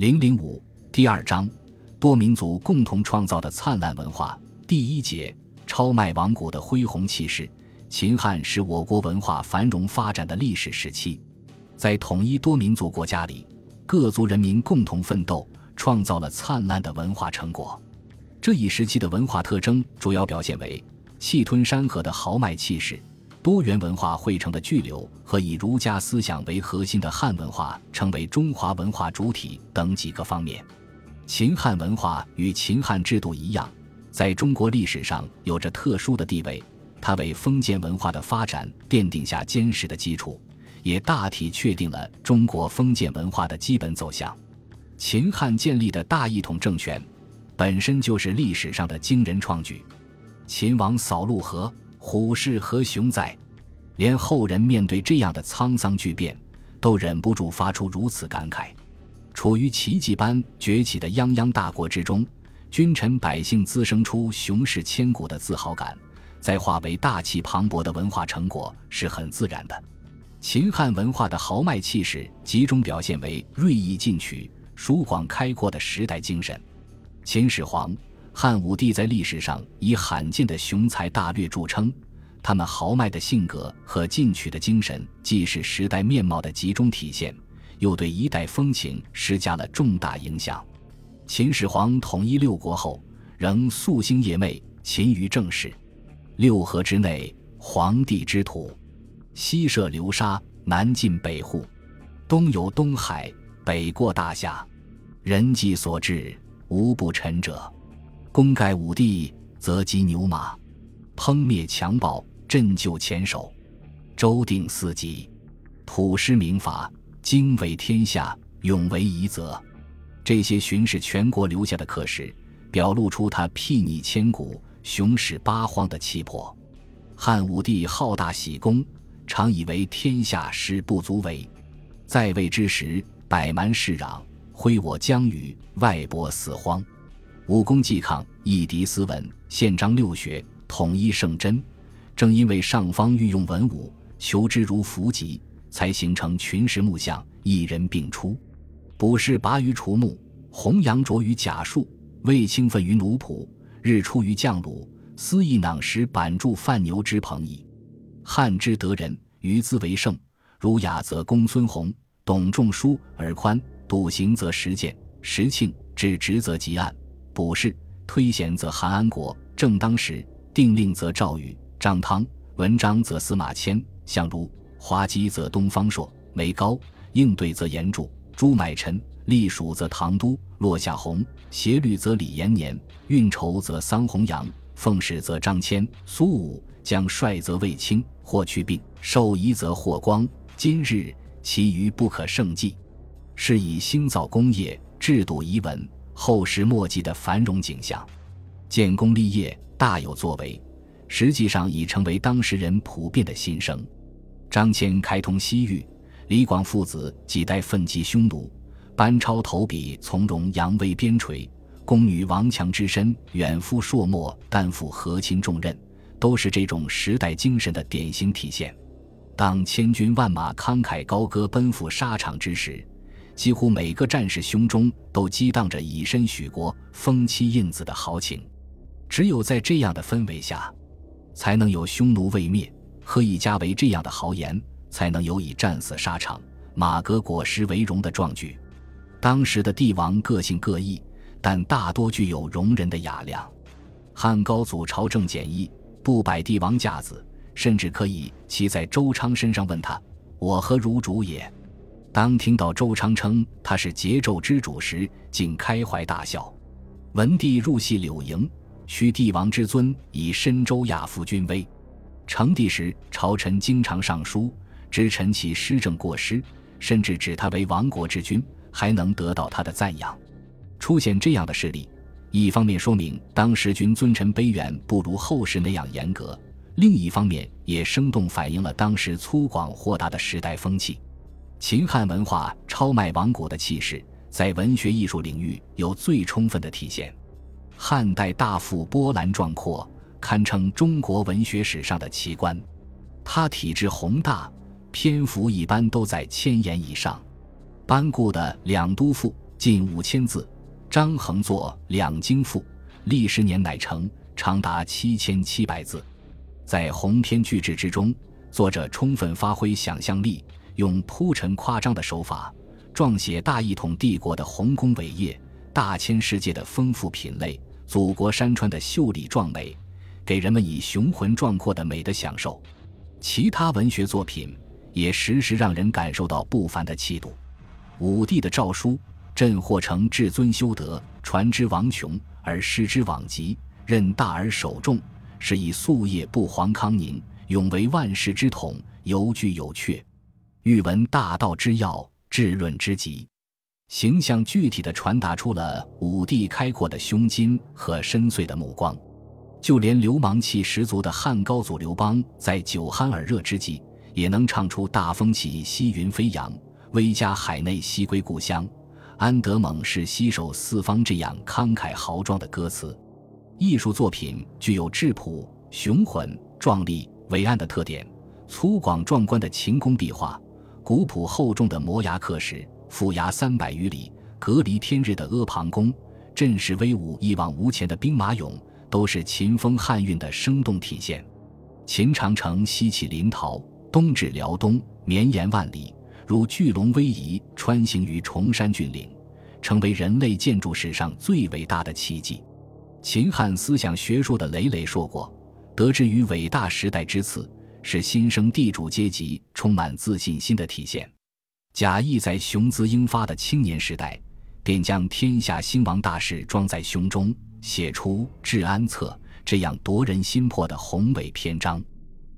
零零五第二章，多民族共同创造的灿烂文化。第一节，超迈王国的恢宏气势。秦汉是我国文化繁荣发展的历史时期，在统一多民族国家里，各族人民共同奋斗，创造了灿烂的文化成果。这一时期的文化特征主要表现为气吞山河的豪迈气势。多元文化汇成的巨流和以儒家思想为核心的汉文化成为中华文化主体等几个方面，秦汉文化与秦汉制度一样，在中国历史上有着特殊的地位。它为封建文化的发展奠定下坚实的基础，也大体确定了中国封建文化的基本走向。秦汉建立的大一统政权，本身就是历史上的惊人创举。秦王扫陆河。虎视何雄哉！连后人面对这样的沧桑巨变，都忍不住发出如此感慨。处于奇迹般崛起的泱泱大国之中，君臣百姓滋生出雄视千古的自豪感，再化为大气磅礴的文化成果，是很自然的。秦汉文化的豪迈气势，集中表现为锐意进取、疏广开阔的时代精神。秦始皇。汉武帝在历史上以罕见的雄才大略著称，他们豪迈的性格和进取的精神，既是时代面貌的集中体现，又对一代风情施加了重大影响。秦始皇统一六国后，仍夙兴夜寐，勤于政事。六合之内，皇帝之土，西涉流沙，南进北户，东有东海，北过大夏，人迹所至，无不臣者。功盖五帝，则击牛马，烹灭强暴，振救前首，周定四极，土施明法，经纬天下，永为夷则。这些巡视全国留下的刻石，表露出他睥睨千古、雄视八荒的气魄。汉武帝好大喜功，常以为天下事不足为，在位之时，百蛮世攘，挥我疆域，外薄四荒。武功既抗，一敌斯文，宪章六学，统一圣真。正因为上方运用文武，求之如伏击，才形成群石木像，一人并出。卜筮拔于除木，弘扬卓于甲树，卫青奋于奴仆，日出于将虏，思义囊石板柱范牛之朋矣。汉之得人，于兹为盛。儒雅则公孙弘，董仲舒而宽，笃行则实践，时庆至直则极案。卜筮推贤则韩安国，正当时定令则赵禹、张汤，文章则司马迁，相如滑稽则东方朔，梅高应对则严著，朱买臣隶属则唐都，落下鸿协律则李延年，运筹则桑弘羊，奉使则张骞，苏武将帅则卫青，霍去病授仪则霍光。今日其余不可胜计，是以兴造工业，制度遗文。后世墨迹的繁荣景象，建功立业，大有作为，实际上已成为当时人普遍的心声。张骞开通西域，李广父子几代奋击匈奴，班超投笔从容扬威边陲，宫女王强之身远赴朔漠担负和亲重任，都是这种时代精神的典型体现。当千军万马慷慨高歌奔赴沙场之时，几乎每个战士胸中都激荡着以身许国、封妻印子的豪情。只有在这样的氛围下，才能有匈奴未灭，何以家为这样的豪言，才能有以战死沙场、马革裹尸为荣的壮举。当时的帝王个性各异，但大多具有容人的雅量。汉高祖朝政简易，不摆帝王架子，甚至可以骑在周昌身上问他：“我何如主也？”当听到周昌称他是桀纣之主时，竟开怀大笑。文帝入戏柳营，取帝王之尊以申周亚夫君威。成帝时，朝臣经常上书，指陈其施政过失，甚至指他为亡国之君，还能得到他的赞扬。出现这样的事例，一方面说明当时君尊臣卑远不如后世那样严格，另一方面也生动反映了当时粗犷豁达的时代风气。秦汉文化超迈王国的气势，在文学艺术领域有最充分的体现。汉代大赋波澜壮阔，堪称中国文学史上的奇观。它体制宏大，篇幅一般都在千言以上。班固的《两都赋》近五千字。张衡作《两京赋》，历时年乃成，长达七千七百字。在鸿篇巨制之中，作者充分发挥想象力，用铺陈夸张的手法，撰写大一统帝国的宏功伟业、大千世界的丰富品类、祖国山川的秀丽壮美，给人们以雄浑壮阔的美的享受。其他文学作品也时时让人感受到不凡的气度。武帝的诏书。朕或成至尊修德，传之王穷而失之罔极，任大而守重，是以夙夜不遑康宁，永为万世之统，犹具有阙。欲闻大道之要，治论之极，形象具体地传达出了武帝开阔的胸襟和深邃的目光。就连流氓气十足的汉高祖刘邦，在酒酣耳热之际，也能唱出“大风起，兮云飞扬；威加海内，兮归故乡。”安得猛士携手四方这样慷慨豪壮的歌词，艺术作品具有质朴、雄浑、壮丽、伟岸的特点。粗犷壮观的秦宫壁画，古朴厚重的摩崖刻石，覆崖三百余里、隔离天日的阿房宫，阵势威武、一往无前的兵马俑，都是秦风汉韵的生动体现。秦长城西起临洮，东至辽东，绵延万里。如巨龙逶迤穿行于崇山峻岭，成为人类建筑史上最伟大的奇迹。秦汉思想学术的累累硕果，得之于伟大时代之赐，是新生地主阶级充满自信心的体现。贾谊在雄姿英发的青年时代，便将天下兴亡大事装在胸中，写出《治安策》这样夺人心魄的宏伟篇章。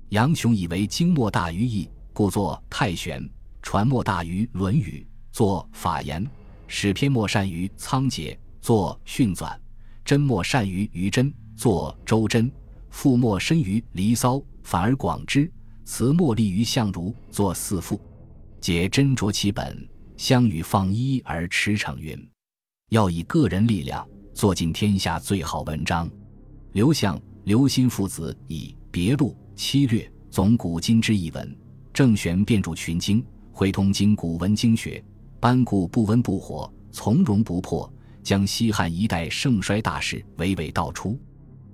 杨雄以为经莫大于义，故作太玄。传莫大于《论语》，作法言；史篇莫善于仓颉，作训纂；真莫善于于真，作周真；赋莫深于《离骚》，反而广之；词莫立于相如，作四赋。解斟酌其本，相与放一而驰骋云。要以个人力量做尽天下最好文章。刘向、刘歆父子以《别录》七略总古今之一文，郑玄遍注群经。会通经古文经学，班固不温不火，从容不迫，将西汉一代盛衰大事娓娓道出。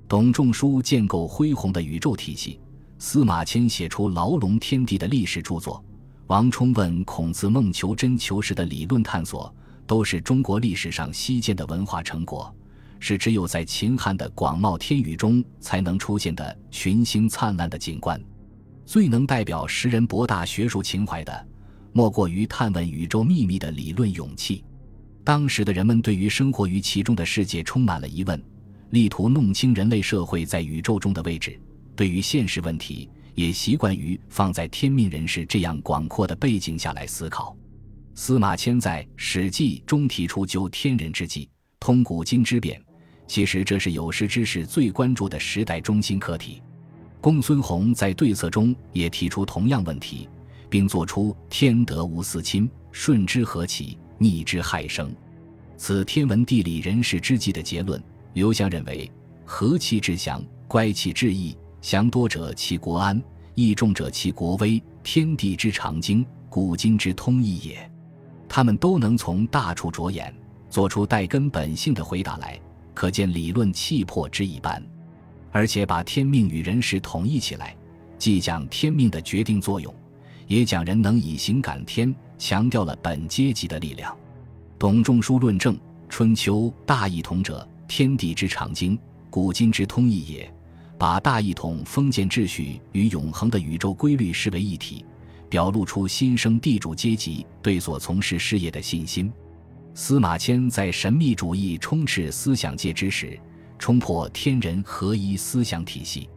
董仲舒建构恢宏的宇宙体系，司马迁写出牢笼天地的历史著作，王充问孔子孟求真求实的理论探索，都是中国历史上稀见的文化成果，是只有在秦汉的广袤天宇中才能出现的群星灿烂的景观。最能代表时人博大学术情怀的。莫过于探问宇宙秘密的理论勇气。当时的人们对于生活于其中的世界充满了疑问，力图弄清人类社会在宇宙中的位置。对于现实问题，也习惯于放在天命人士这样广阔的背景下来思考。司马迁在《史记》中提出究天人之际，通古今之变，其实这是有识之士最关注的时代中心课题。公孙弘在对策中也提出同样问题。并作出“天德无私亲，顺之何起，逆之害生”，此天文地理人事之际的结论。刘向认为：“和气之祥，乖气致义。祥多者其国安，义重者其国威。天地之常经，古今之通义也。”他们都能从大处着眼，做出带根本性的回答来，可见理论气魄之一般。而且把天命与人事统一起来，既讲天命的决定作用。也讲人能以行感天，强调了本阶级的力量。董仲舒论证《春秋》大一统者，天地之常经，古今之通义也。把大一统封建秩序与永恒的宇宙规律视为一体，表露出新生地主阶级对所从事事业的信心。司马迁在神秘主义充斥思想界之时，冲破天人合一思想体系，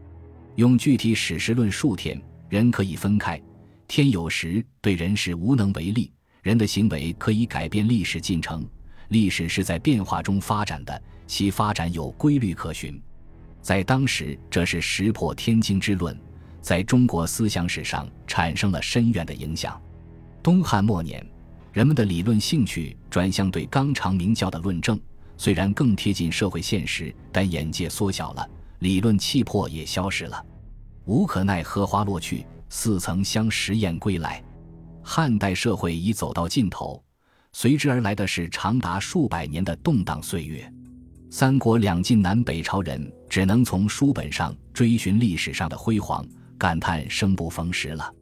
用具体史实论述天人可以分开。天有时对人是无能为力，人的行为可以改变历史进程。历史是在变化中发展的，其发展有规律可循。在当时，这是石破天惊之论，在中国思想史上产生了深远的影响。东汉末年，人们的理论兴趣转向对纲常名教的论证，虽然更贴近社会现实，但眼界缩小了，理论气魄也消失了。无可奈何花落去。似曾相识燕归来，汉代社会已走到尽头，随之而来的是长达数百年的动荡岁月。三国两晋南北朝人只能从书本上追寻历史上的辉煌，感叹生不逢时了。